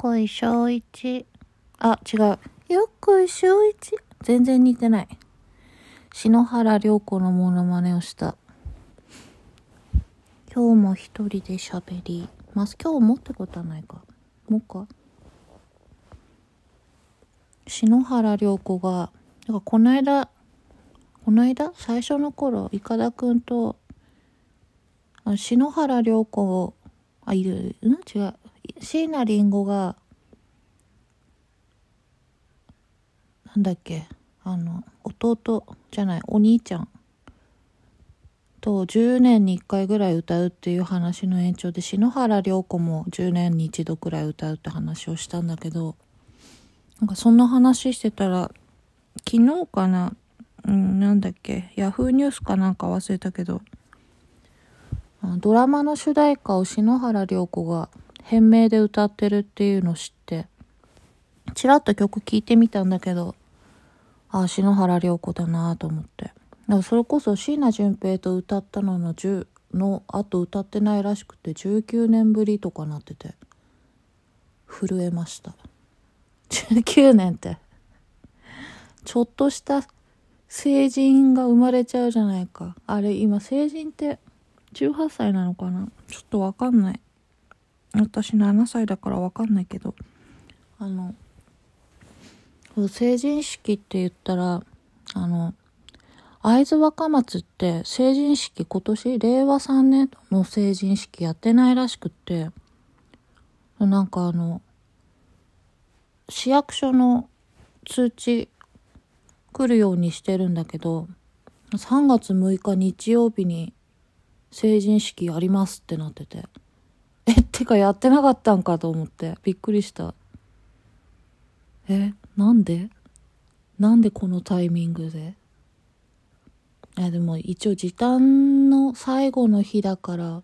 こいしょういち。あ、違う。よっこいしょういち。全然似てない。篠原涼子のモノマネをした。今日も一人で喋ります。今日もってことはないか。もうか。篠原涼子が、なんかこの間、この間？最初の頃、いかだくんと、篠原涼子あ、いる、うん？違う。椎名林檎が、なんだっけ、あの、弟じゃない、お兄ちゃんと10年に1回ぐらい歌うっていう話の延長で、篠原涼子も10年に1度くらい歌うって話をしたんだけど、なんかそんな話してたら、昨日かな、うん、なんだっけ、ヤフーニュースかなんか忘れたけど、ドラマの主題歌を篠原涼子が変名で歌ってるっていうの知って、ちらっと曲聴いてみたんだけど、ああ、篠原涼子だなと思って。だからそれこそ椎名淳平と歌ったのの10の後歌ってないらしくて19年ぶりとかなってて、震えました。19年って。ちょっとした成人が生まれちゃうじゃないか。あれ、今成人って18歳なのかな？ちょっとわかんない。私7歳だからわかんないけど。あの、成人式って言ったら、あの、会津若松って成人式今年令和3年の成人式やってないらしくって、なんかあの、市役所の通知来るようにしてるんだけど、3月6日日曜日に成人式ありますってなってて。え、てかやってなかったんかと思って。びっくりした。え、なんで？なんでこのタイミングで？え、でも一応時短の最後の日だから、っ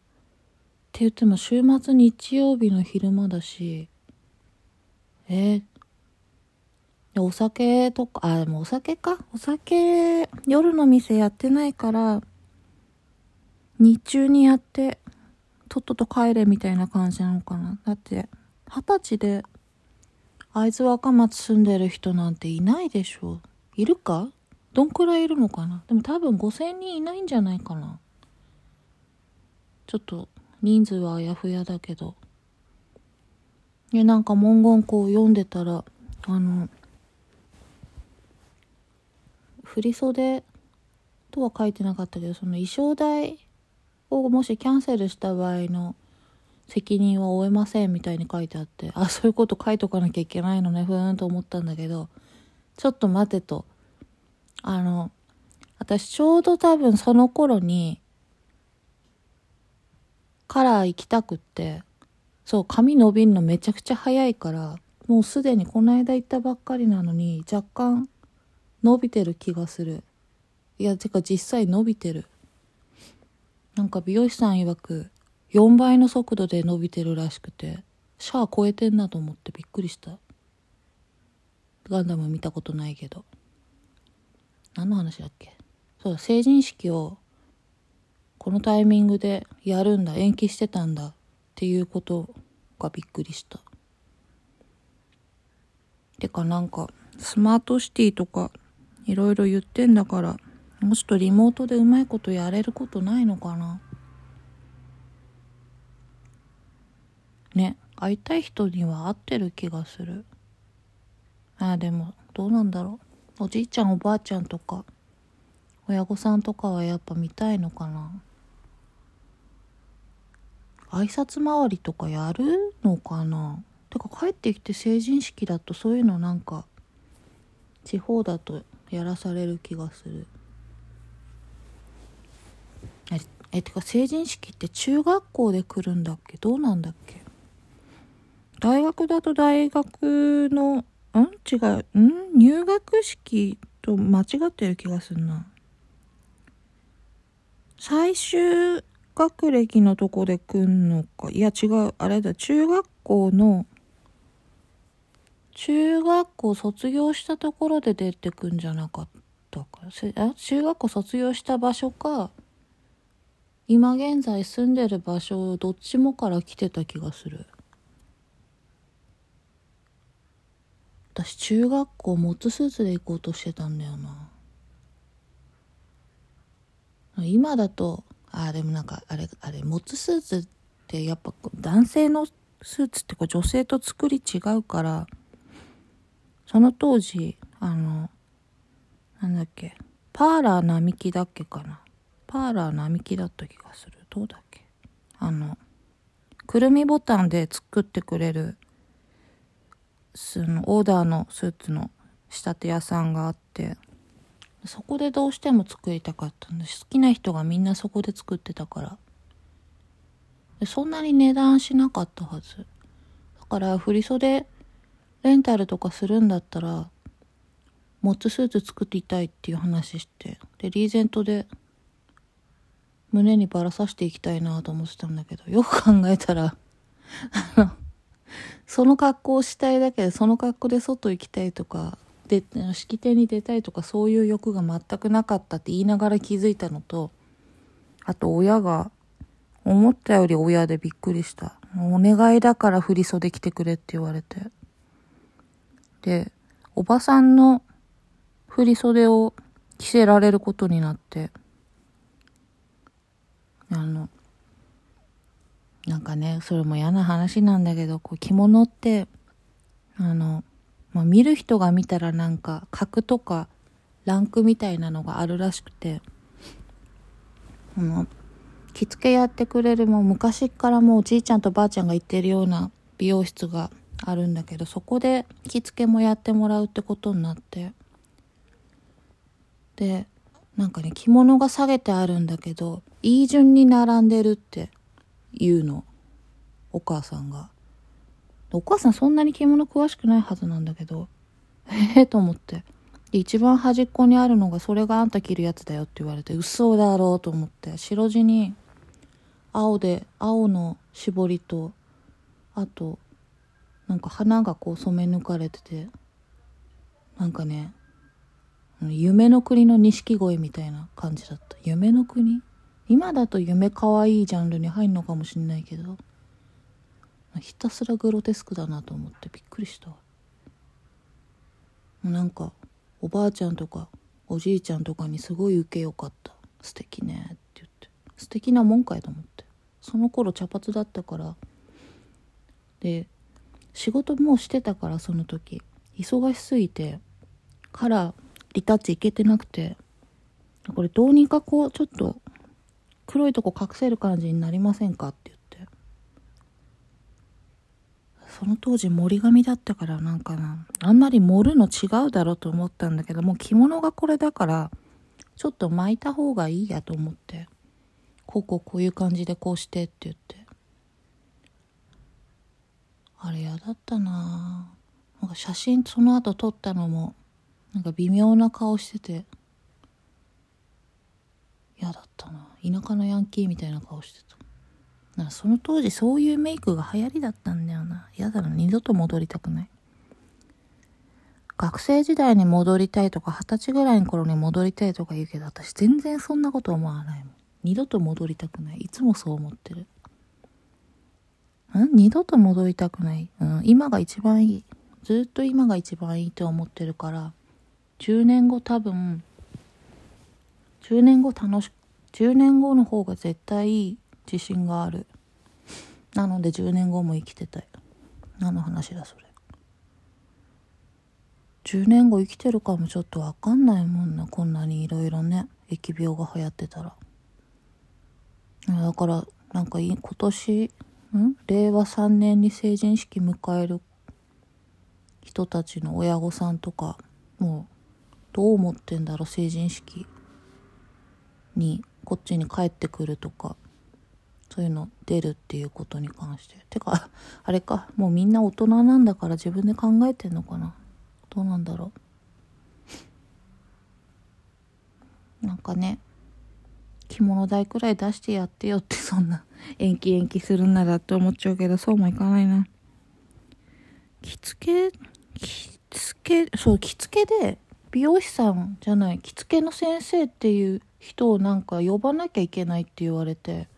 て言っても週末日曜日の昼間だし、え？お酒とか、あ、でもお酒か。お酒、夜の店やってないから、日中にやって、とっとと帰れみたいな感じなのかな。だって、二十歳で、会津若松住んでる人なんていないでしょ。いるか？どんくらいいるのかな？でも多分5000人いないんじゃないかな。ちょっと、人数はあやふやだけど。で、なんか文言こう読んでたら、あの、振袖とは書いてなかったけど、その衣装代をもしキャンセルした場合の責任は負えませんみたいに書いてあって、あ、そういうこと書いとかなきゃいけないのね、ふーんと思ったんだけど、ちょっと待てと。あの、私ちょうど多分その頃に、カラー行きたくって、そう、髪伸びんのめちゃくちゃ早いから、もうすでにこの間行ったばっかりなのに、若干伸びてる気がする。いや、てか実際伸びてる。なんか美容師さん曰く、4倍の速度で伸びてるらしくて、シャア超えてんなと思ってびっくりした。ガンダム見たことないけど。何の話だっけ？そうだ、成人式をこのタイミングでやるんだ、延期してたんだっていうことがびっくりした。てかなんか、スマートシティとかいろいろ言ってんだから、もうちょっとリモートでうまいことやれることないのかな？ね、会いたい人には会ってる気がする。ああ、でも、どうなんだろう？おじいちゃんおばあちゃんとか、親御さんとかはやっぱ見たいのかな？挨拶回りとかやるのかな？てか帰ってきて成人式だとそういうのなんか地方だとやらされる気がするえてか成人式って中学校で来るんだっけ？どうなんだっけ？大学だと大学のん？違う。ん？入学式と間違ってる気がするな。最終学歴のとこで来んのか？いや違う。あれだ。中学校の中学校卒業したところで出てくんじゃなかったか？あ？中学校卒業した場所か。今現在住んでる場所どっちもから来てた気がする。私中学校モッツスーツで行こうとしてたんだよな。今だとあでもなんかあれあれモッツスーツってやっぱ男性のスーツってこう女性と作り違うからその当時あのなんだっけパーラー並木だっけかな。パーラー並木だった気がする。どうだっけ？あのくるみボタンで作ってくれるそのオーダーのスーツの仕立て屋さんがあってそこでどうしても作りたかったんです。好きな人がみんなそこで作ってたから。でそんなに値段しなかったはず。だから振袖レンタルとかするんだったらモッツスーツ作りたいっていう話してでリーゼントで胸にばらさしていきたいなと思ってたんだけどよく考えたらあのその格好をしたいだけでその格好で外行きたいとかで式典に出たいとかそういう欲が全くなかったって言いながら気づいたのとあと親が思ったより親でびっくりした。お願いだから振り袖着てくれって言われて。でおばさんの振り袖を着せられることになって。あのなんかねそれも嫌な話なんだけどこう着物ってあのまあ、見る人が見たらなんか格とかランクみたいなのがあるらしくてあの着付けやってくれるもう昔からもうおじいちゃんとばあちゃんが行ってるような美容室があるんだけどそこで着付けもやってもらうってことになってでなんかね着物が下げてあるんだけどいい順に並んでるって言うのお母さんが。お母さんそんなに着物詳しくないはずなんだけど、ええと思って。一番端っこにあるのが、それがあんた着るやつだよって言われて、嘘だろうと思って、白地に、青で、青の絞りと、あと、なんか花がこう染め抜かれてて、なんかね、夢の国の錦鯉みたいな感じだった。夢の国？今だと夢かわいいジャンルに入んのかもしんないけど、ひたすらグロテスクだなと思ってびっくりした。なんかおばあちゃんとかおじいちゃんとかにすごい受けよかった。素敵ね。って言って。素敵なもんかいと思って。その頃茶髪だったから。で仕事もうしてたからその時。忙しすぎてカラーリタッチいけてなくてこれどうにかこうちょっと黒いとこ隠せる感じになりませんかって言って。その当時森髪だったからなんかなあんまり盛るの違うだろうと思ったんだけどもう着物がこれだからちょっと巻いた方がいいやと思ってこうこうこういう感じでこうしてって言って。あれ嫌だったななんか写真その後撮ったのもなんか微妙な顔してて嫌だったな田舎のヤンキーみたいな顔してたなその当時そういうメイクが流行りだったんだよな。嫌だな、二度と戻りたくない。学生時代に戻りたいとか、二十歳ぐらいの頃に戻りたいとか言うけど、私全然そんなこと思わないもん。二度と戻りたくない。いつもそう思ってる。ん？二度と戻りたくない。うん、今が一番いい。ずっと今が一番いいと思ってるから、10年後多分、10年後楽し、10年後の方が絶対いい自信がある。なので10年後も生きてたい。何の話だそれ。10年後生きてるかもちょっと分かんないもんなこんなにいろいろね疫病が流行ってたら。だからなんか今年ん？令和3年に成人式迎える人たちの親御さんとかもうどう思ってんだろう成人式。にこっちに帰ってくるとか。そういうの出るっていうことに関して。てか あれか。もうみんな大人なんだから自分で考えてんのかな。どうなんだろう。なんかね着物代くらい出してやってよってそんな延期延期するならって思っちゃうけどそうもいかないな。着付け着付けそう着付けで美容師さんじゃない着付けの先生っていう人をなんか呼ばなきゃいけないって言われて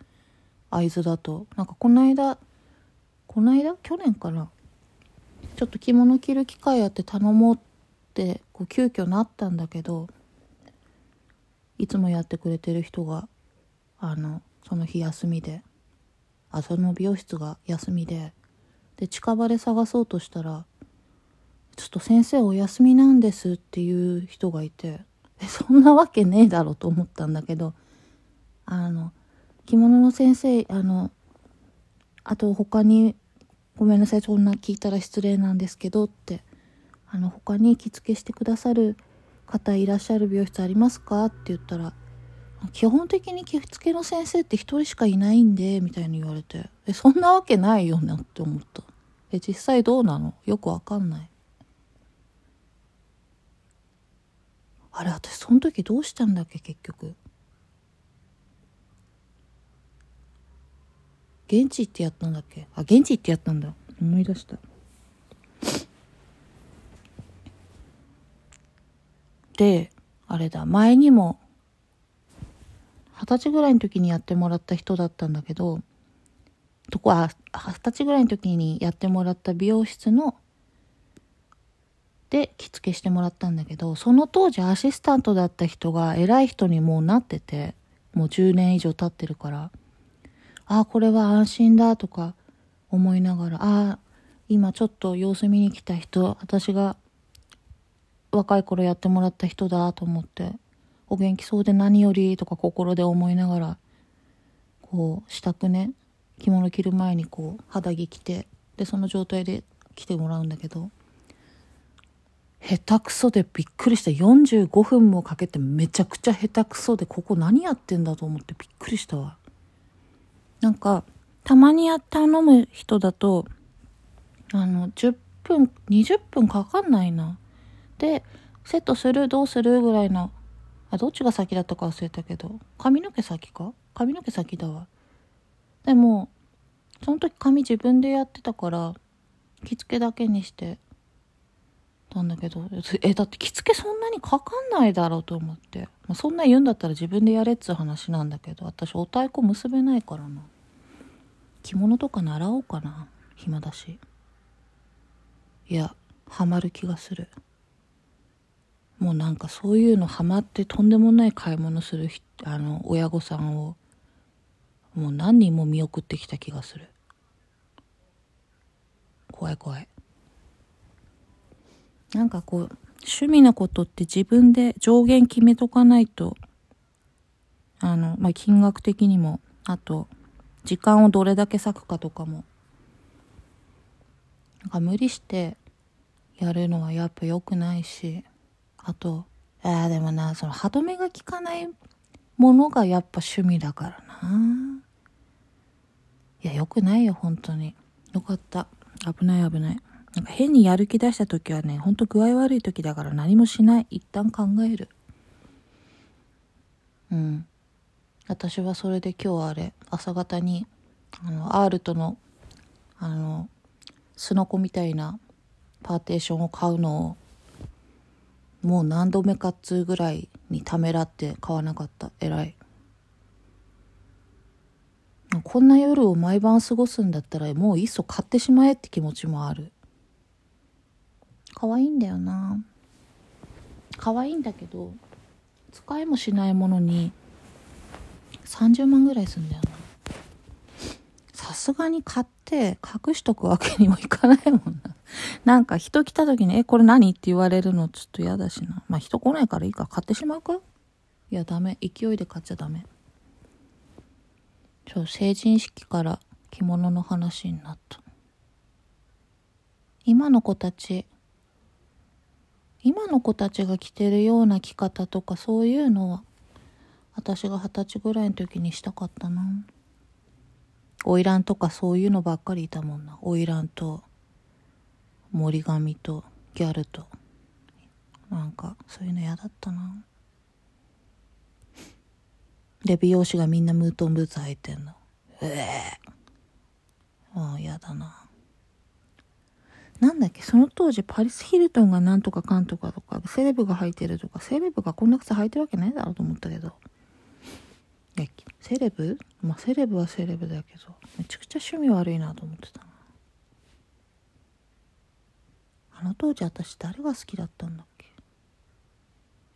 会津だと。なんかこの間この間？去年かな？ちょっと着物着る機会あって頼もうってこう急遽なったんだけどいつもやってくれてる人があのその日休みであその美容室が休みでで近場で探そうとしたら「ちょっと先生お休みなんです」っていう人がいてそんなわけねえだろと思ったんだけどあの着物の先生あのあと他にごめんなさいそんな聞いたら失礼なんですけどってあの他に着付けしてくださる方いらっしゃる美容室ありますか？って言ったら基本的に着付けの先生って一人しかいないんでみたいに言われてそんなわけないよなって思ったえ実際どうなの？よくわかんない。あれ私その時どうしたんだっけ結局。現地行ってやったんだっけ？あ現地行ってやったんだ。思い出した。であれだ。前にも二十歳ぐらいの時にやってもらった人だったんだけどとこは二十歳ぐらいの時にやってもらった美容室ので着付けしてもらったんだけどその当時アシスタントだった人が偉い人にもうなっててもう10年以上経ってるからああこれは安心だとか思いながらああ今ちょっと様子見に来た人私が若い頃やってもらった人だと思ってお元気そうで何よりとか心で思いながらこう支度ね着物着る前にこう肌着着てでその状態で来てもらうんだけど下手くそでびっくりした45分もかけてめちゃくちゃ下手くそでここ何やってんだと思ってびっくりしたわ。なんかたまにや頼む人だとあの10分20分かかんないな。でセットするどうするぐらいのあどっちが先だったか忘れたけど。髪の毛先か？髪の毛先だわ。でもその時髪自分でやってたから着付けだけにしてたんだけどえだって着付けそんなにかかんないだろうと思って、まあ、そんな言うんだったら自分でやれっつう話なんだけど私お太鼓結べないからな。着物とか習おうかな暇だし。いやハマる気がする。もうなんかそういうのハマってとんでもない買い物するあの親御さんをもう何人も見送ってきた気がする。怖い怖い。なんかこう趣味のことって自分で上限決めとかないとあの、まあ、金額的にもあと時間をどれだけ割くかとかもなんか無理してやるのはやっぱ良くないしあとああでもなその歯止めが効かないものがやっぱ趣味だからな。いや良くないよ本当に。よかった。危ない危ない。なんか変にやる気出した時はねほんと具合悪い時だから何もしない。一旦考える。うん。私はそれで今日あれ朝方にあのアールトのあのすのこみたいなパーテーションを買うのをもう何度目かっつうぐらいにためらって買わなかった。偉い。こんな夜を毎晩過ごすんだったらもういっそ買ってしまえって気持ちもある。可愛いんだよな。可愛いんだけど使いもしないものに30万ぐらいすんだよな。さすがに買って隠しとくわけにもいかないもんな。なんか人来た時に「えこれ何?」って言われるのちょっと嫌だしな。まあ人来ないからいいか。買ってしまうか？いやダメ。勢いで買っちゃダメ。ちょ成人式から着物の話になった。今の子たち今の子たちが着てるような着方とかそういうのは私が二十歳ぐらいの時にしたかったな。花魁とかそういうのばっかりいたもんな。花魁と森神とギャルと。なんかそういうの嫌だったな。で美容師がみんなムートンブーツ履いてんの。ええああ嫌だな。なんだっけ、その当時パリス・ヒルトンがなんとかかんとかとか、セレブが履いてるとか、セレブがこんな靴履いてるわけないだろうと思ったけど。セレブ？まあ、セレブはセレブだけど、めちゃくちゃ趣味悪いなと思ってたな。あの当時私誰が好きだったんだっけ？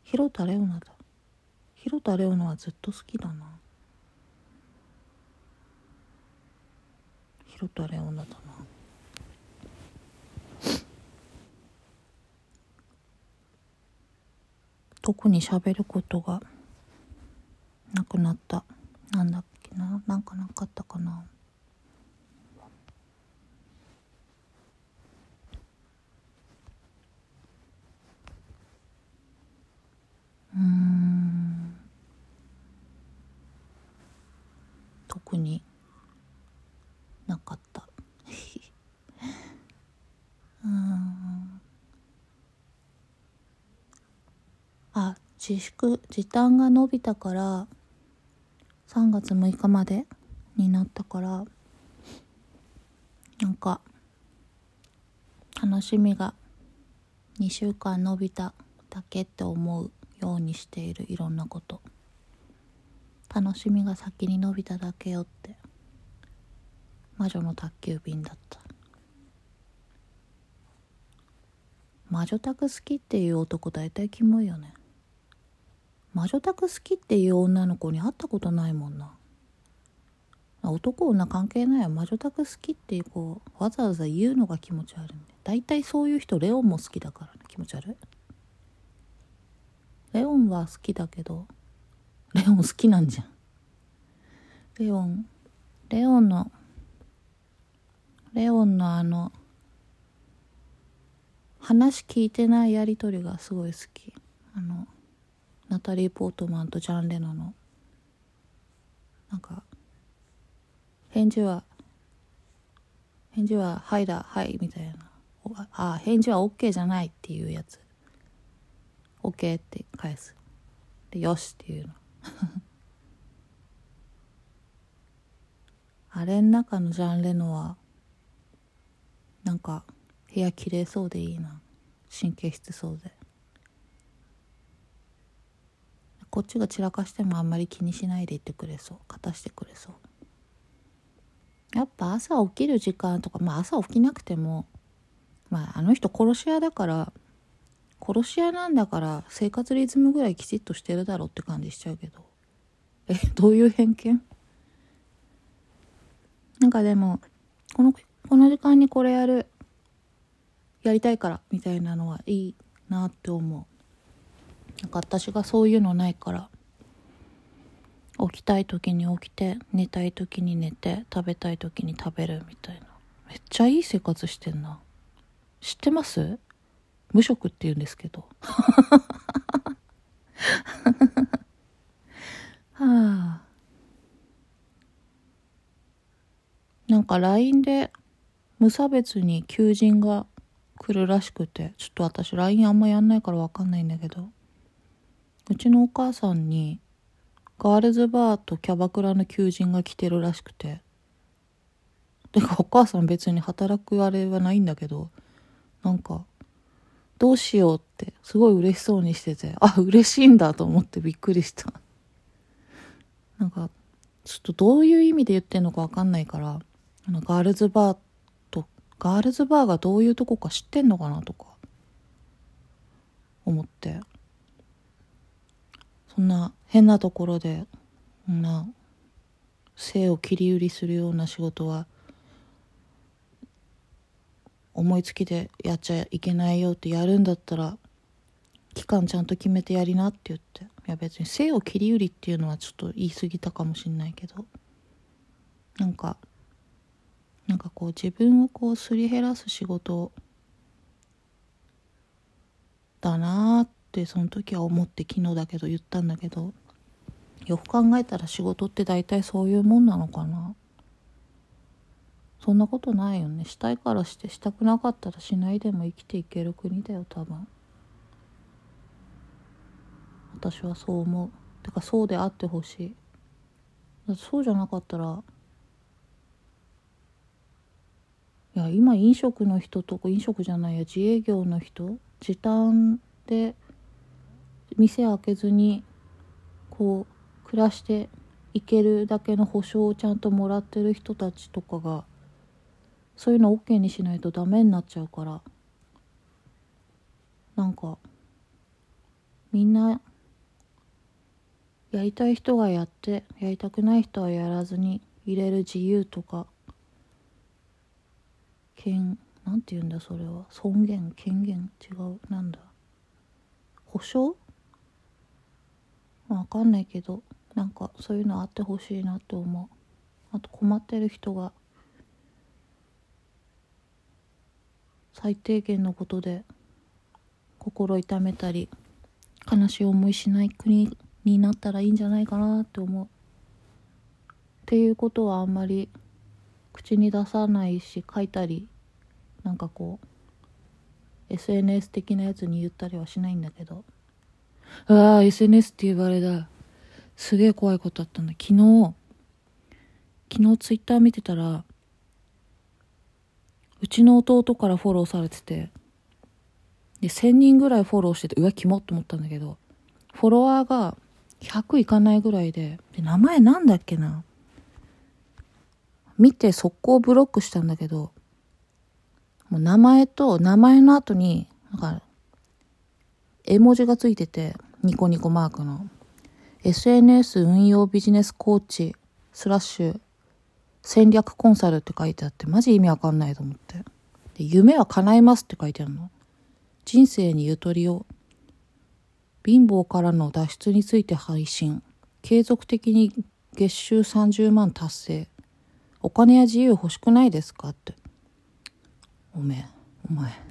広田レオナだ。広田レオナはずっと好きだな。広田レオナだな。特に喋ることがなくなった。なんだっけな。なんかなかったかな。うん。特になかったうんあ自粛時短が伸びたから3月6日までになったからなんか楽しみが2週間伸びただけって思うようにしているいろんなこと。楽しみが先に伸びただけよって。魔女の宅急便だった。魔女宅好きっていう男大体キモいよね。魔女宅好きっていう女の子に会ったことないもんな。男女関係ないわ魔女宅好きっていう子わざわざ言うのが気持ち悪いんで大体そういう人レオンも好きだからね。気持ち悪い。レオンは好きだけどレオン好きなんじゃん。レオンレオンのレオンのあの話聞いてないやり取りがすごい好き。あのナタリー・ポートマンとジャン・レノの。なんか返事は返事は「はいだはい」みたいな。あ返事は OK じゃないっていうやつ。OK って返す。でよしっていうの。あれん中のジャン・レノはなんか部屋綺麗そうでいいな。神経質そうで。こっちが散らかしてもあんまり気にしないでいてくれそう。勝たしてくれそうやっぱ朝起きる時間とかまあ朝起きなくてもまああの人殺し屋だから殺し屋なんだから生活リズムぐらいきちっとしてるだろうって感じしちゃうけど。えどういう偏見？なんかでもこのこの時間にこれやるやりたいからみたいなのはいいなって思う。なんか私がそういうのないから起きたい時に起きて寝たい時に寝て食べたい時に食べるみたいな。めっちゃいい生活してんな。知ってます？無職って言うんですけど。はあ。なんか LINE で無差別に求人が来るらしくてちょっと私 LINE あんまやんないから分かんないんだけど。うちのお母さんにガールズバーとキャバクラの求人が来てるらしくて。てかお母さん別に働くあれはないんだけどなんかどうしようってすごい嬉しそうにしててあ嬉しいんだと思ってびっくりした。なんかちょっとどういう意味で言ってんのか分かんないからあのガールズバーとガールズバーがどういうとこか知ってんのかなとか思って。そんな変なところでそんな性を切り売りするような仕事は思いつきでやっちゃいけないよってやるんだったら期間ちゃんと決めてやりなって言って。いや別に性を切り売りっていうのはちょっと言い過ぎたかもしんないけど。なんかなんかこう自分をこうすり減らす仕事だなーってその時は思って昨日だけど言ったんだけどよく考えたら仕事って大体そういうもんなのかな。そんなことないよね。したいからしてしたくなかったらしないでも生きていける国だよ多分。私はそう思う。てかそうであってほしい。だってそうじゃなかったらいや今飲食の人とか飲食じゃないや自営業の人時短で店開けずにこう暮らしていけるだけの保証をちゃんともらってる人たちとかがそういうの OK にしないとダメになっちゃうからなんかみんなやりたい人がやってやりたくない人はやらずに入れる自由とか権なんて言うんだそれは。尊厳権限違う。なんだ。保証？わかんないけどなんかそういうのあってほしいなって思う。あと困ってる人が最低限のことで心痛めたり悲しい思いしない国になったらいいんじゃないかなって思う。っていうことはあんまり口に出さないし書いたりなんかこう SNS 的なやつに言ったりはしないんだけど。ああ SNS って言われだ。すげえ怖いことあったんだ。昨日昨日ツイッター見てたらうちの弟からフォローされててで1000人ぐらいフォローしててうわキモっと思ったんだけどフォロワーが100いかないぐらいでで名前なんだっけな。見て速攻ブロックしたんだけどもう名前と名前の後になんか絵文字がついててニコニコマークの。SNS 運用ビジネスコーチスラッシュ戦略コンサルって書いてあってマジ意味わかんないと思って。で夢は叶えますって書いてあるの。人生にゆとりを貧乏からの脱出について配信。継続的に月収30万達成。お金や自由欲しくないですかって。おめえお前。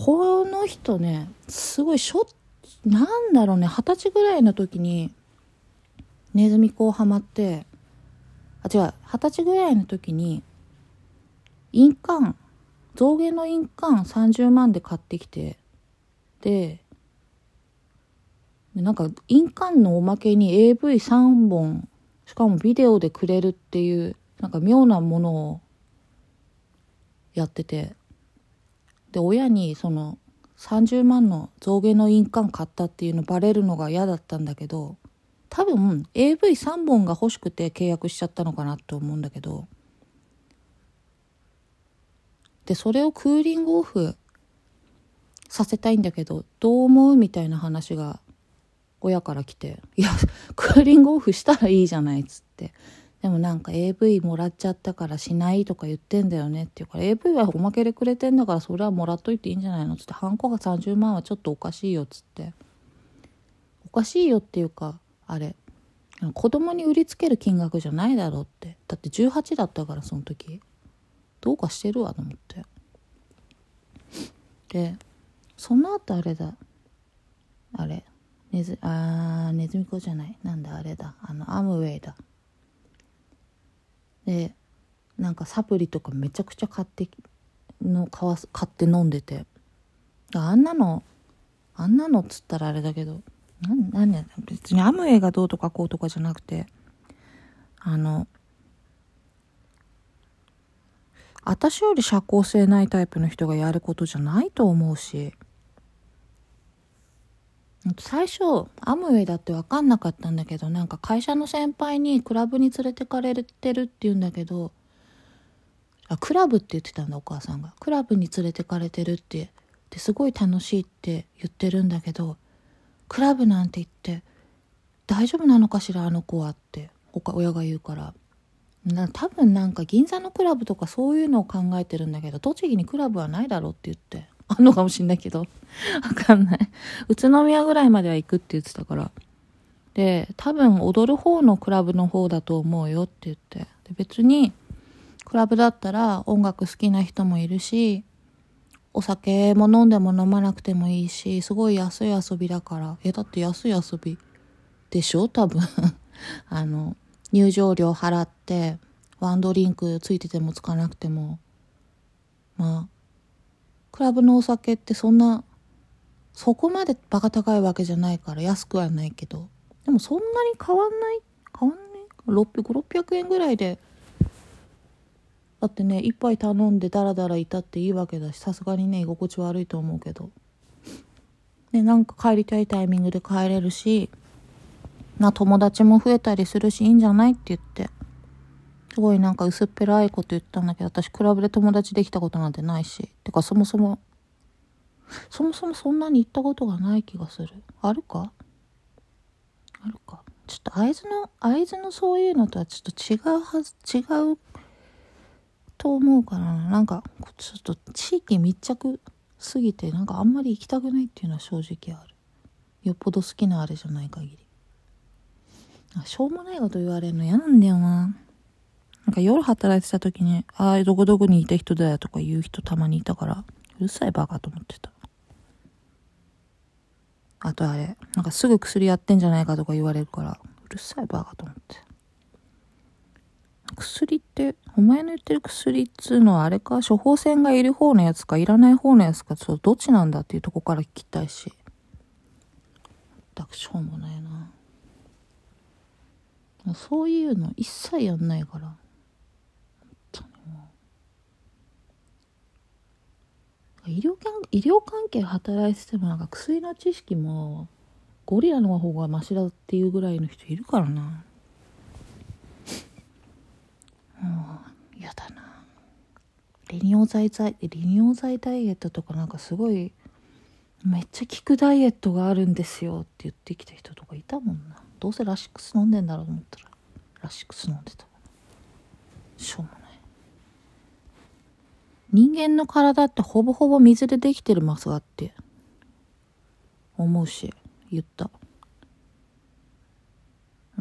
この人ねすごいしょなんだろうね二十歳ぐらいの時にネズミ講ハマってあ違う二十歳ぐらいの時に印鑑象牙の印鑑30万で買ってきてでなんか印鑑のおまけに AV3 本しかもビデオでくれるっていうなんか妙なものをやってて。で親にその30万の象牙の印鑑買ったっていうのバレるのが嫌だったんだけど多分 AV3 本が欲しくて契約しちゃったのかなって思うんだけど。でそれをクーリングオフさせたいんだけどどう思うみたいな話が親から来て「いやクーリングオフしたらいいじゃない」っつって。でもなんか AV もらっちゃったからしないとか言ってんだよねって言うから AV はおまけでくれてんだからそれはもらっといていいんじゃないの？っつってハンコが30万はちょっとおかしいよっつって。おかしいよっていうかあれ子供に売りつける金額じゃないだろうって。だって18だったからその時。どうかしてるわと思って。でその後あれだ。あれネズあネズミ子じゃない？なんだあれだ。あのアムウェイだ。でなんかサプリとかめちゃくちゃ買っての買わ買って飲んでて。あんなのあんなのっつったらあれだけどなんなん別にアムウェイがどうとかこうとかじゃなくてあの私より社交性ないタイプの人がやることじゃないと思うし。最初アムウェイだって分かんなかったんだけどなんか会社の先輩にクラブに連れてかれてるって言うんだけどあクラブって言ってたんだお母さんが。クラブに連れてかれてるってですごい楽しいって言ってるんだけどクラブなんて言って大丈夫なのかしらあの子はって親が言うから。な多分なんか銀座のクラブとかそういうのを考えてるんだけど栃木にクラブはないだろうって言って。あんのかもしんないけど。わかんない。宇都宮ぐらいまでは行くって言ってたから。で多分踊る方のクラブの方だと思うよって言って。で別にクラブだったら音楽好きな人もいるしお酒も飲んでも飲まなくてもいいしすごい安い遊びだから。えだって安い遊び。でしょ？多分。あの入場料払ってワンドリンクついててもつかなくても。まあクラブのお酒ってそんなそこまでバカ高いわけじゃないから安くはないけどでもそんなに変わんない変わんない？5 6 0 0円ぐらいでだってね一杯頼んでダラダラいたっていいわけだしさすがにね居心地悪いと思うけど。でなんか帰りたいタイミングで帰れるしな友達も増えたりするしいいんじゃない？って言って。すごいなんか薄っぺらいこと言ったんだけど私クラブで友達できたことなんてないし。てかそもそもそもそもそんなに行ったことがない気がする。あるか？あるか？ちょっと会津の会津のそういうのとはちょっと違うはず違うと思うからな。なんかちょっと地域密着すぎてなんかあんまり行きたくないっていうのは正直ある。よっぽど好きなあれじゃない限り。しょうもないこと言われるの嫌なんだよな。なんか夜働いてた時に「ああどこどこにいた人だよ」とか言う人たまにいたからうるさいバカと思ってた。あとあれなんかすぐ薬やってんじゃないかとか言われるからうるさいバカと思って。薬ってお前の言ってる薬っつうのはあれか処方箋がいる方のやつかいらない方のやつかちょっとどっちなんだっていうとこから聞きたいし。全くしょうもないな。そういうの一切やんないから。医療関医療関係働いててもなんか薬の知識もゴリラの方がマシだっていうぐらいの人いるからな。もう嫌だな。利尿剤剤利尿剤ダイエットとかなんかすごいめっちゃ効くダイエットがあるんですよって言ってきた人とかいたもんな。どうせラシックス飲んでんだろうと思ったらラシックス飲んでた。しょうも人間の体ってほぼほぼ水でできてるますがって。思うし言った。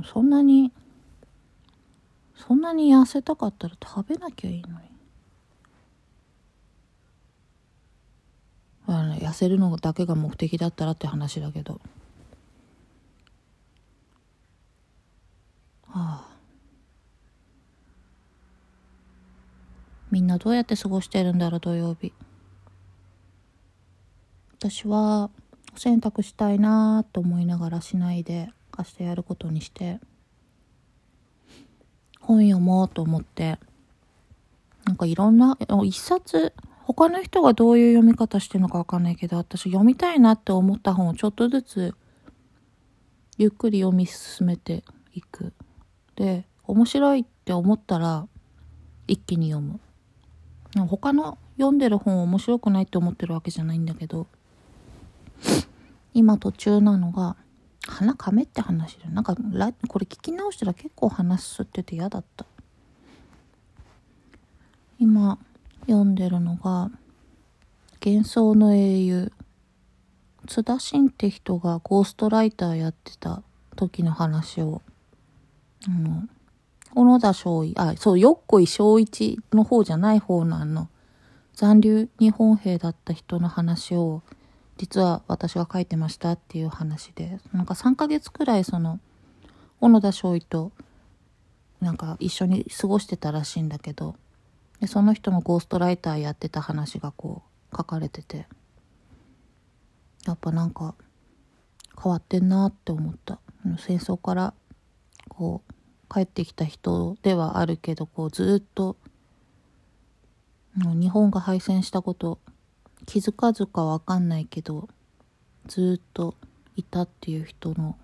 そんなにそんなに痩せたかったら食べなきゃいいのに。あの痩せるのだけが目的だったらって話だけど。はあ。みんなどうやって過ごしてるんだろう土曜日。私はお洗濯したいなと思いながらしないで明日やることにして本読もうと思ってなんかいろんな一冊他の人がどういう読み方してるのかわかんないけど私読みたいなって思った本をちょっとずつゆっくり読み進めていく。で面白いって思ったら一気に読む。他の読んでる本面白くないって思ってるわけじゃないんだけど今途中なのが鼻かめって話でなんかこれ聞き直したら結構話すってて嫌だった。今読んでるのが幻想の英雄。津田慎って人がゴーストライターやってた時の話を、うん、小野田昭一、あ、そう、よっこい昭一の方じゃない方のあの、残留日本兵だった人の話を、実は私が書いてましたっていう話で、なんか3ヶ月くらいその、小野田昭一と、なんか一緒に過ごしてたらしいんだけど、で、その人のゴーストライターやってた話がこう、書かれてて、やっぱなんか、変わってんなって思った。戦争から、こう、帰ってきた人ではあるけどこうずっと日本が敗戦したこと気づかずかわかんないけどずっといたっていう人の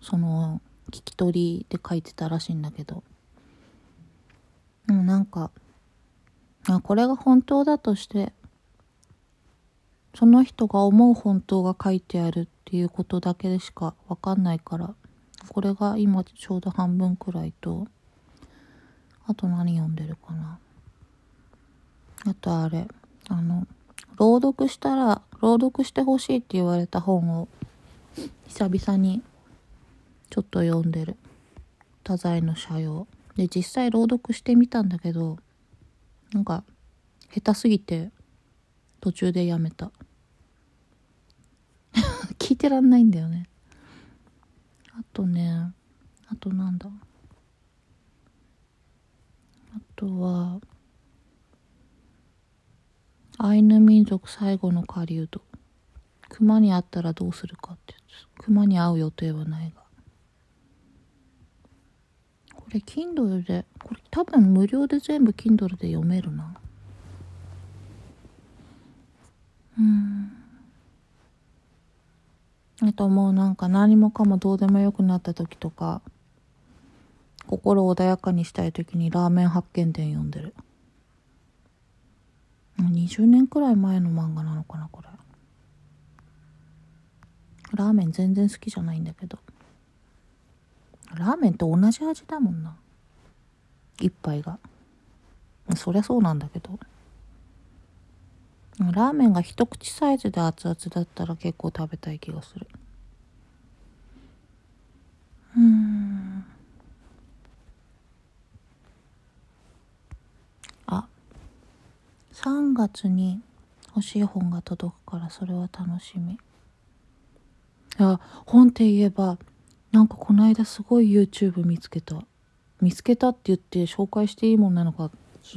その聞き取りで書いてたらしいんだけど。でもなんかあこれが本当だとしてその人が思う本当が書いてあるっていうことだけでしかわかんないからこれが今ちょうど半分くらいとあと何読んでるかな。あとあれあの朗読したら朗読してほしいって言われた本を久々にちょっと読んでる。太宰の社用。で実際朗読してみたんだけどなんか下手すぎて途中でやめた。聞いてらんないんだよね。あとねあとなんだ？あとはアイヌ民族最後の狩人熊に会ったらどうするかってやつ。熊に会う予定はないが。これ Kindle でこれ多分無料で全部 Kindle で読めるな。うん。あともうなんか何もかもどうでもよくなった時とか心穏やかにしたい時にラーメン発見伝読んでる。20年くらい前の漫画なのかなこれ。ラーメン全然好きじゃないんだけど。ラーメンって同じ味だもんな。一杯が。そりゃそうなんだけど。ラーメンが一口サイズで熱々だったら結構食べたい気がする。うん。あ。3月に欲しい本が届くからそれは楽しみ。あ本って言えばなんかこの間すごい YouTube 見つけた。見つけたって言って紹介していいもんなのか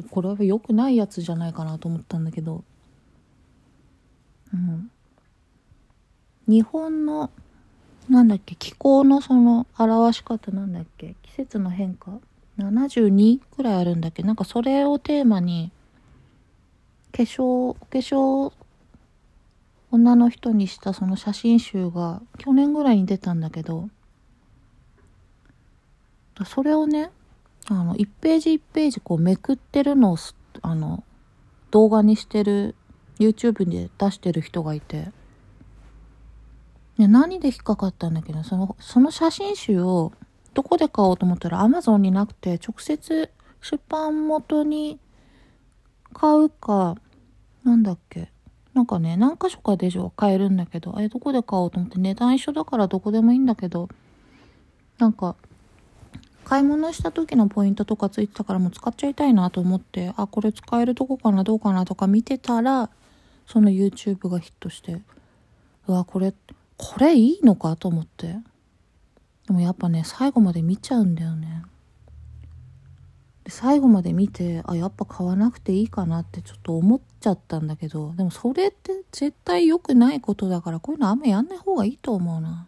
これは良くないやつじゃないかなと思ったんだけど。うん。日本のなんだっけ気候のその表し方なんだっけ季節の変化72くらいあるんだっけなんかそれをテーマに化粧お化粧女の人にしたその写真集が去年ぐらいに出たんだけどそれをねあの1ページ1ページこうめくってるのをあの動画にしてる YouTube で出してる人がいて。ね、何で引っかかったんだけどそのその写真集をどこで買おうと思ったら Amazon になくて直接出版元に買うかなんだっけ。なんかね何箇所かでしょ買えるんだけどあれどこで買おうと思って値段一緒だからどこでもいいんだけどなんか買い物した時のポイントとかついてたからもう使っちゃいたいなと思ってあこれ使えるとこかなどうかなとか見てたらその YouTube がヒットしてうわこれこれいいのかと思って。でもやっぱね最後まで見ちゃうんだよね。で最後まで見てあやっぱ買わなくていいかなってちょっと思っちゃったんだけどでもそれって絶対良くないことだからこういうのあんまやんない方がいいと思うな。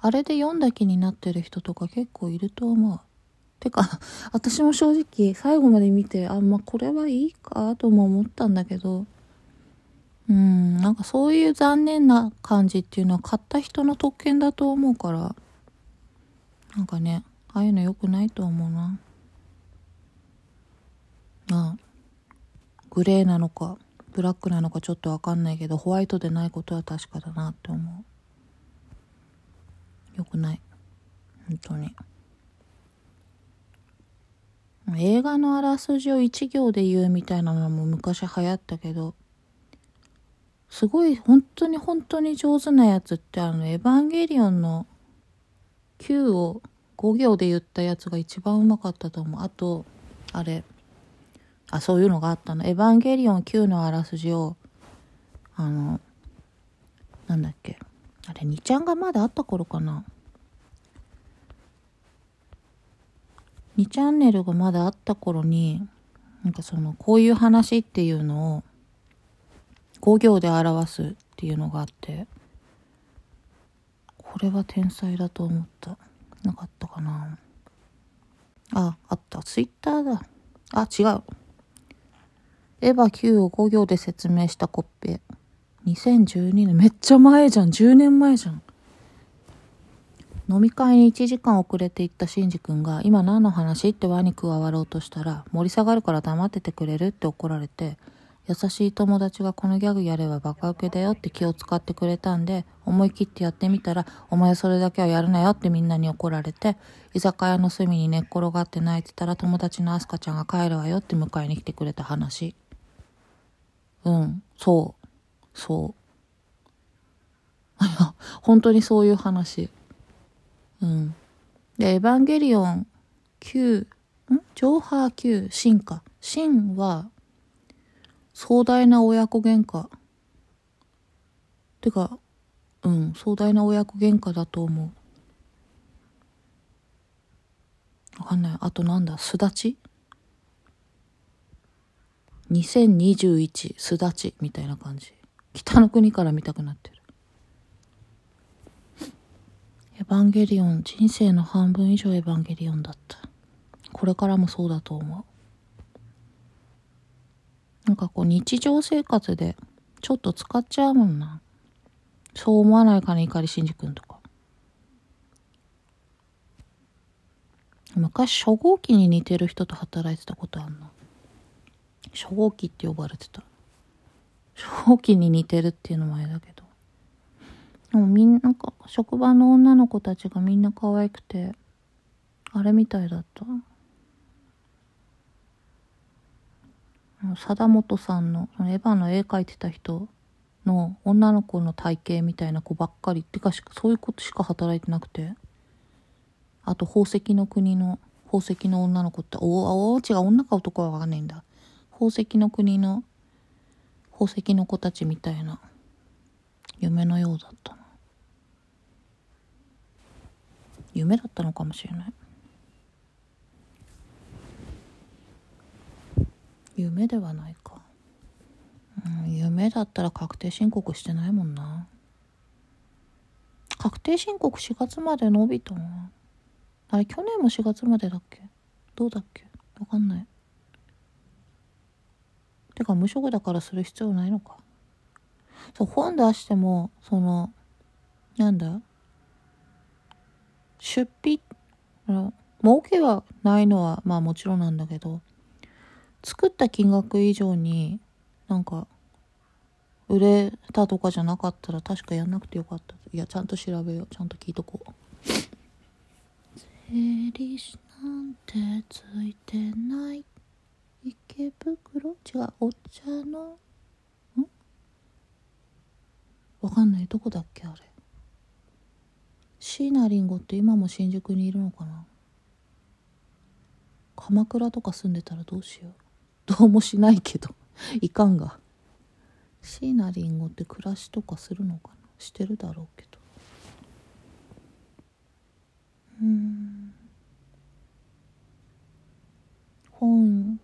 あれで読んだ気になってる人とか結構いると思う。てか 私も正直最後まで見てあんまこれはいいかとも思ったんだけどうん、なんかそういう残念な感じっていうのは買った人の特権だと思うから、なんかね、ああいうの良くないと思うな。ああグレーなのか、ブラックなのかちょっとわかんないけど、ホワイトでないことは確かだなって思う。良くない。本当に。映画のあらすじを一行で言うみたいなのも昔流行ったけど、すごい本当に本当に上手なやつってあのエヴァンゲリオンの9を5行で言ったやつが一番うまかったと思う。あとあれ。あそういうのがあったの。エヴァンゲリオン9のあらすじをあのなんだっけ。あれ2ちゃんがまだあった頃かな。2チャンネルがまだあった頃になんかそのこういう話っていうのを5行で表すっていうのがあってこれは天才だと思った。なかったかな。ああった。ツイッターだ。あ違う。エヴァ9を5行で説明したコッペ。2012年。めっちゃ前じゃん。10年前じゃん。飲み会に1時間遅れて行ったシンジ君が今何の話？って輪に加わろうとしたら盛り下がるから黙っててくれる？って怒られて優しい友達がこのギャグやればバカウケだよって気を使ってくれたんで、思い切ってやってみたら、お前それだけはやるなよってみんなに怒られて、居酒屋の隅に寝っ転がって泣いてたら友達のアスカちゃんが帰るわよって迎えに来てくれた話。うん、そう、そう。いや、本当にそういう話。うん。で、エヴァンゲリオン9、ん？ジョーハー9、進化。進は、壮大な親子喧嘩。てかうん壮大な親子喧嘩だと思う。わかんない。あとなんだ？すだち？2021すだちみたいな感じ。北の国から見たくなってる。エヴァンゲリオン人生の半分以上エヴァンゲリオンだった。これからもそうだと思う。なんかこう日常生活でちょっと使っちゃうもんな。そう思わないかね、怒りしんじ君とか。昔初号機に似てる人と働いてたことあんの初号機って呼ばれてた初号機に似てるっていうのもあれだけどでもみんななんか職場の女の子たちがみんな可愛くてあれみたいだった貞本さんのエヴァの絵描いてた人の女の子の体型みたいな子ばっかりってかそういうことしか働いてなくて。あと宝石の国の宝石の女の子っておお違う女か男は分かんないんだ。宝石の国の宝石の子たちみたいな夢のようだったな。夢だったのかもしれない。夢ではないか、うん、夢だったら確定申告してないもんな。確定申告4月まで伸びたなあれ去年も4月までだっけ？どうだっけ？わかんない。てか無職だからする必要ないのか。そう本出してもそのなんだ？出費儲けはないのはまあもちろんなんだけど作った金額以上になんか売れたとかじゃなかったら確かやんなくてよかった。いやちゃんと調べよう。ちゃんと聞いとこう。整理士なんてついてない池袋？違うお茶の？ん？わかんない。どこだっけあれ？椎名林檎って今も新宿にいるのかな？鎌倉とか住んでたらどうしよう。どうもしないけど いかんが。椎名林檎って暮らしとかするのかな？してるだろうけど。うん。本。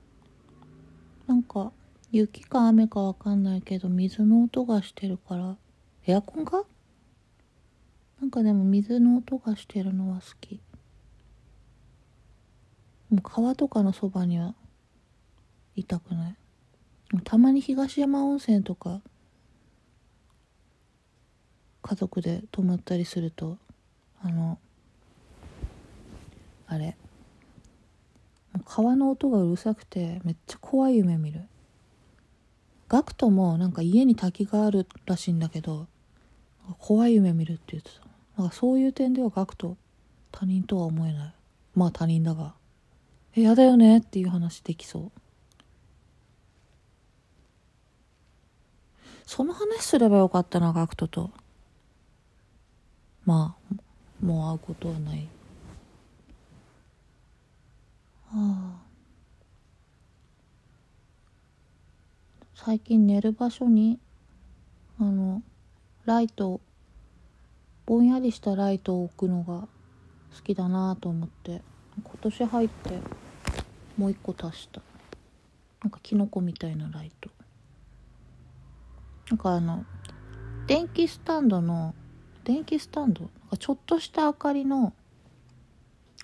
なんか雪か雨かわかんないけど水の音がしてるからエアコンか？なんかでも水の音がしてるのは好き。もう川とかのそばにはいたくない？たまに東山温泉とか家族で泊まったりするとあのあれ川の音がうるさくてめっちゃ怖い夢見る。ガクトもなんか家に滝があるらしいんだけど怖い夢見るって言ってた。なんかそういう点ではガクト他人とは思えない。まあ他人だが。え嫌だよねっていう話できそう。その話すればよかったなガクトと。まあもう会うことはない。あ。最近寝る場所にあのライトぼんやりしたライトを置くのが好きだなと思って今年入ってもう一個足した。なんかキノコみたいなライト。なんかあの電気スタンドの電気スタンド？なんかちょっとした明かりの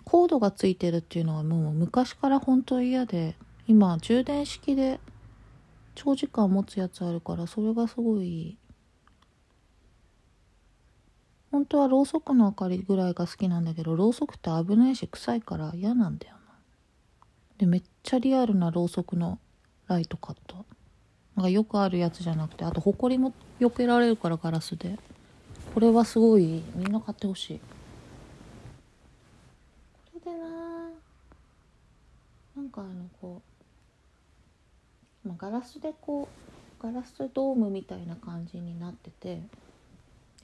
コードがついてるっていうのはもう昔から本当嫌で今充電式で長時間持つやつあるからそれがすごい本当はろうそくの明かりぐらいが好きなんだけどろうそくって危ないし臭いから嫌なんだよな。でめっちゃリアルなろうそくのライト買ったなんかよくあるやつじゃなくてあとほこりも避けられるからガラスで。これはすごいみんな買ってほしい。これでななんかあのこう、まあ、ガラスでこうガラスドームみたいな感じになってて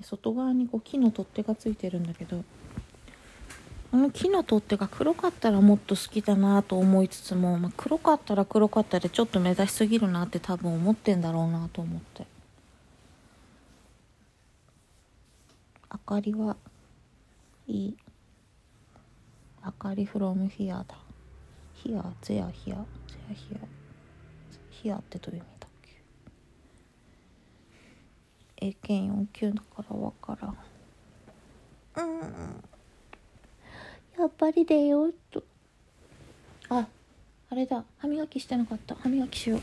外側にこう木の取っ手がついてるんだけどあの木の取っ手が黒かったらもっと好きだなと思いつつも、まあ、黒かったら黒かったでちょっと目指しすぎるなって多分思ってんだろうなと思って。明かりはいい。あかり from here だ。here there here there here here ってどういう意味だっけ？英検4級だからわからん。うん。やっぱり出ようと。ああれだ。歯磨きしてなかった。歯磨きしよう。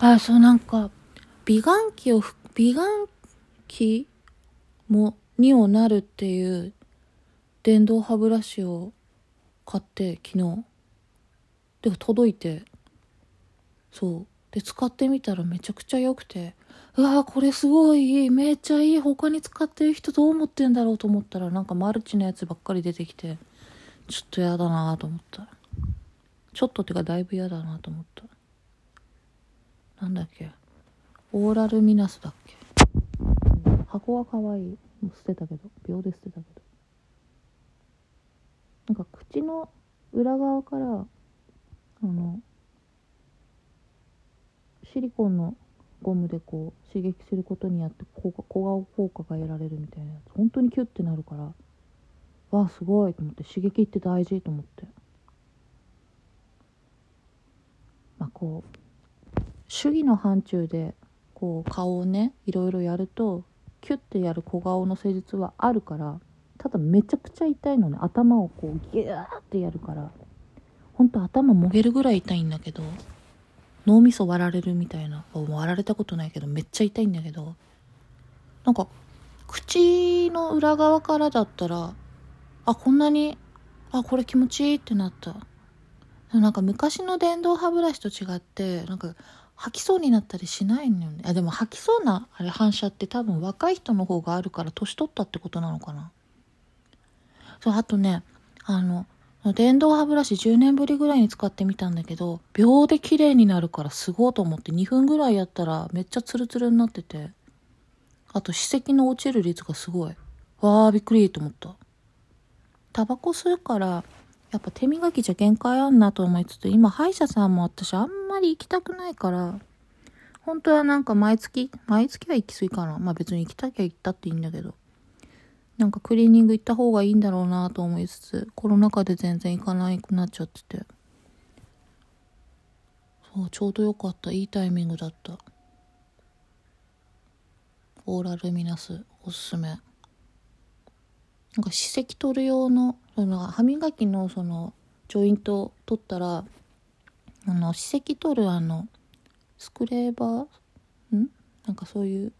あそうなんか美顔器を美顔器もにもなるっていう電動歯ブラシを買って昨日。で届いて。そう。で使ってみたらめちゃくちゃ良くてうわーこれすごいいいめっちゃいい他に使ってる人どう思ってんだろうと思ったらなんかマルチのやつばっかり出てきてちょっと嫌だなと思った。ちょっとってかだいぶ嫌だなと思った。なんだっけ？オーラルミナスだっけ？箱は可愛い。もう捨てたけど秒で捨てたけど。なんか口の裏側からあのシリコンのゴムでこう刺激することによって小顔効果が得られるみたいなやつ。本当にキュッてなるからわあすごいと思って刺激って大事と思って。まあこう主義の範疇でこう顔をねいろいろやるとキュッてやる小顔の施術はあるからただめちゃくちゃ痛いのね。頭をこうギューってやるから。ほんと頭もげるぐらい痛いんだけど。脳みそ割られるみたいな。割られたことないけどめっちゃ痛いんだけど。なんか口の裏側からだったらあこんなにあこれ気持ちいいってなった。なんか昔の電動歯ブラシと違ってなんか吐きそうになったりしないのよね。あでも吐きそうなあれ反射って多分若い人の方があるから年取ったってことなのかな。そうあとねあの電動歯ブラシ10年ぶりぐらいに使ってみたんだけど秒で綺麗になるからすごいと思って2分ぐらいやったらめっちゃツルツルになっててあと歯石の落ちる率がすごい。わーびっくりと思った。タバコ吸うからやっぱ手磨きじゃ限界あんなと思いつつ今歯医者さんも私あんまり行きたくないから本当はなんか毎月毎月は行き過ぎかな。まあ別に行きたきゃ行ったっていいんだけど。なんかクリーニング行った方がいいんだろうなと思いつつコロナ禍で全然行かなくなっちゃってて。そうちょうどよかった。いいタイミングだった。オーラルミナスおすすめ。なんか歯石取る用のその歯磨きのそのジョイント取ったらあの歯石取るあのスクレーバー？ん？なんかそういう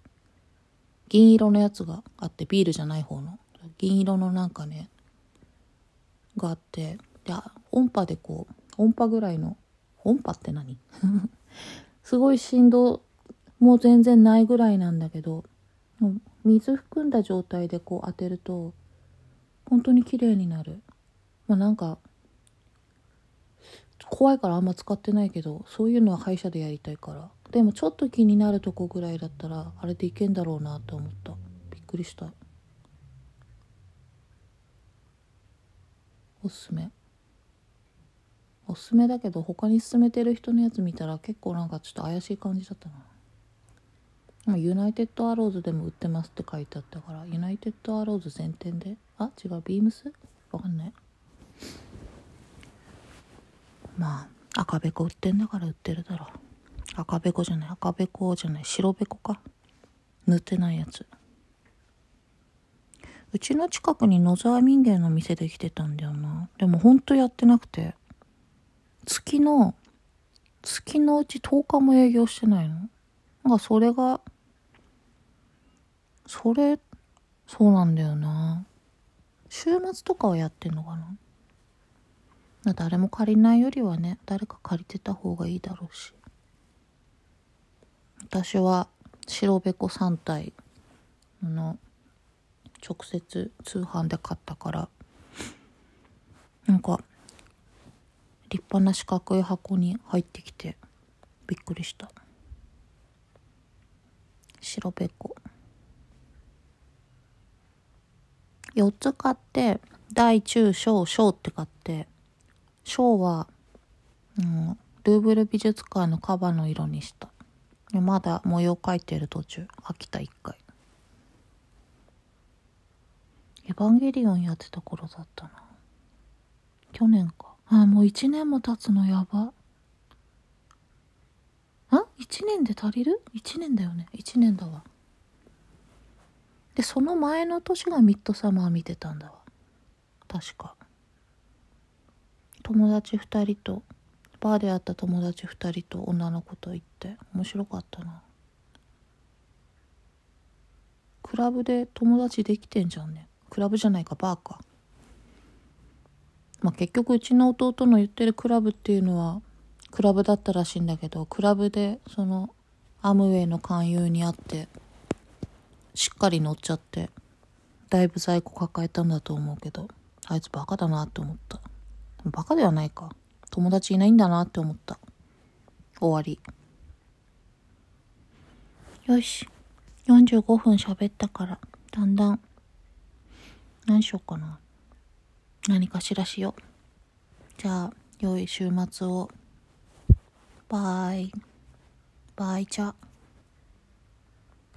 銀色のやつがあってビールじゃない方の。銀色のなんかねがあってで音波でこう音波ぐらいの音波って何？すごい振動もう全然ないぐらいなんだけど水含んだ状態でこう当てると本当に綺麗になる。まあなんか怖いからあんま使ってないけどそういうのは歯医者でやりたいから。でもちょっと気になるとこぐらいだったらあれでいけんだろうなって思った。びっくりした。おすすめ。おすすめだけど他に勧めてる人のやつ見たら結構なんかちょっと怪しい感じだったな、ユナイテッドアローズでも売ってますって書いてあったからユナイテッドアローズ全店で？あ違う。ビームスわかんない。まあ赤べこ売ってんだから売ってるだろう。赤べこじゃない？赤べこじゃない？白べこか？塗ってないやつ。うちの近くに野沢民芸の店できてたんだよな。でもほんとやってなくて。月の月のうち10日も営業してないの。なんかそれがそれそうなんだよな。週末とかはやってんのかな？誰も借りないよりはね誰か借りてた方がいいだろうし。私は白べこ3体の直接通販で買ったからなんか立派な四角い箱に入ってきてびっくりした。白べこ。4つ買って大中小小って買って小は、うん、ルーブル美術館のカバの色にした。まだ模様描いてる途中。飽きた一回。エヴァンゲリオンやってた頃だったな。去年か。あもう1年も経つのやば。あ1年で足りる ?1 年だよね。1年だわ。でその前の年がミッドサマー見てたんだわ。確か。友達2人とバーで会った友達2人と女の子と行って面白かったなクラブで友達できてんじゃんねクラブじゃないかバーかまあ、結局うちの弟の言ってるクラブっていうのはクラブだったらしいんだけどクラブでそのアムウェイの勧誘にあってしっかり乗っちゃってだいぶ在庫抱えたんだと思うけどあいつバカだなって思ったバカではないか友達いないんだなって思った。終わり。よし。45分喋ったからだんだん何しようかな。何かしらしよう。じゃあ良い週末を。バイ。バイチャ。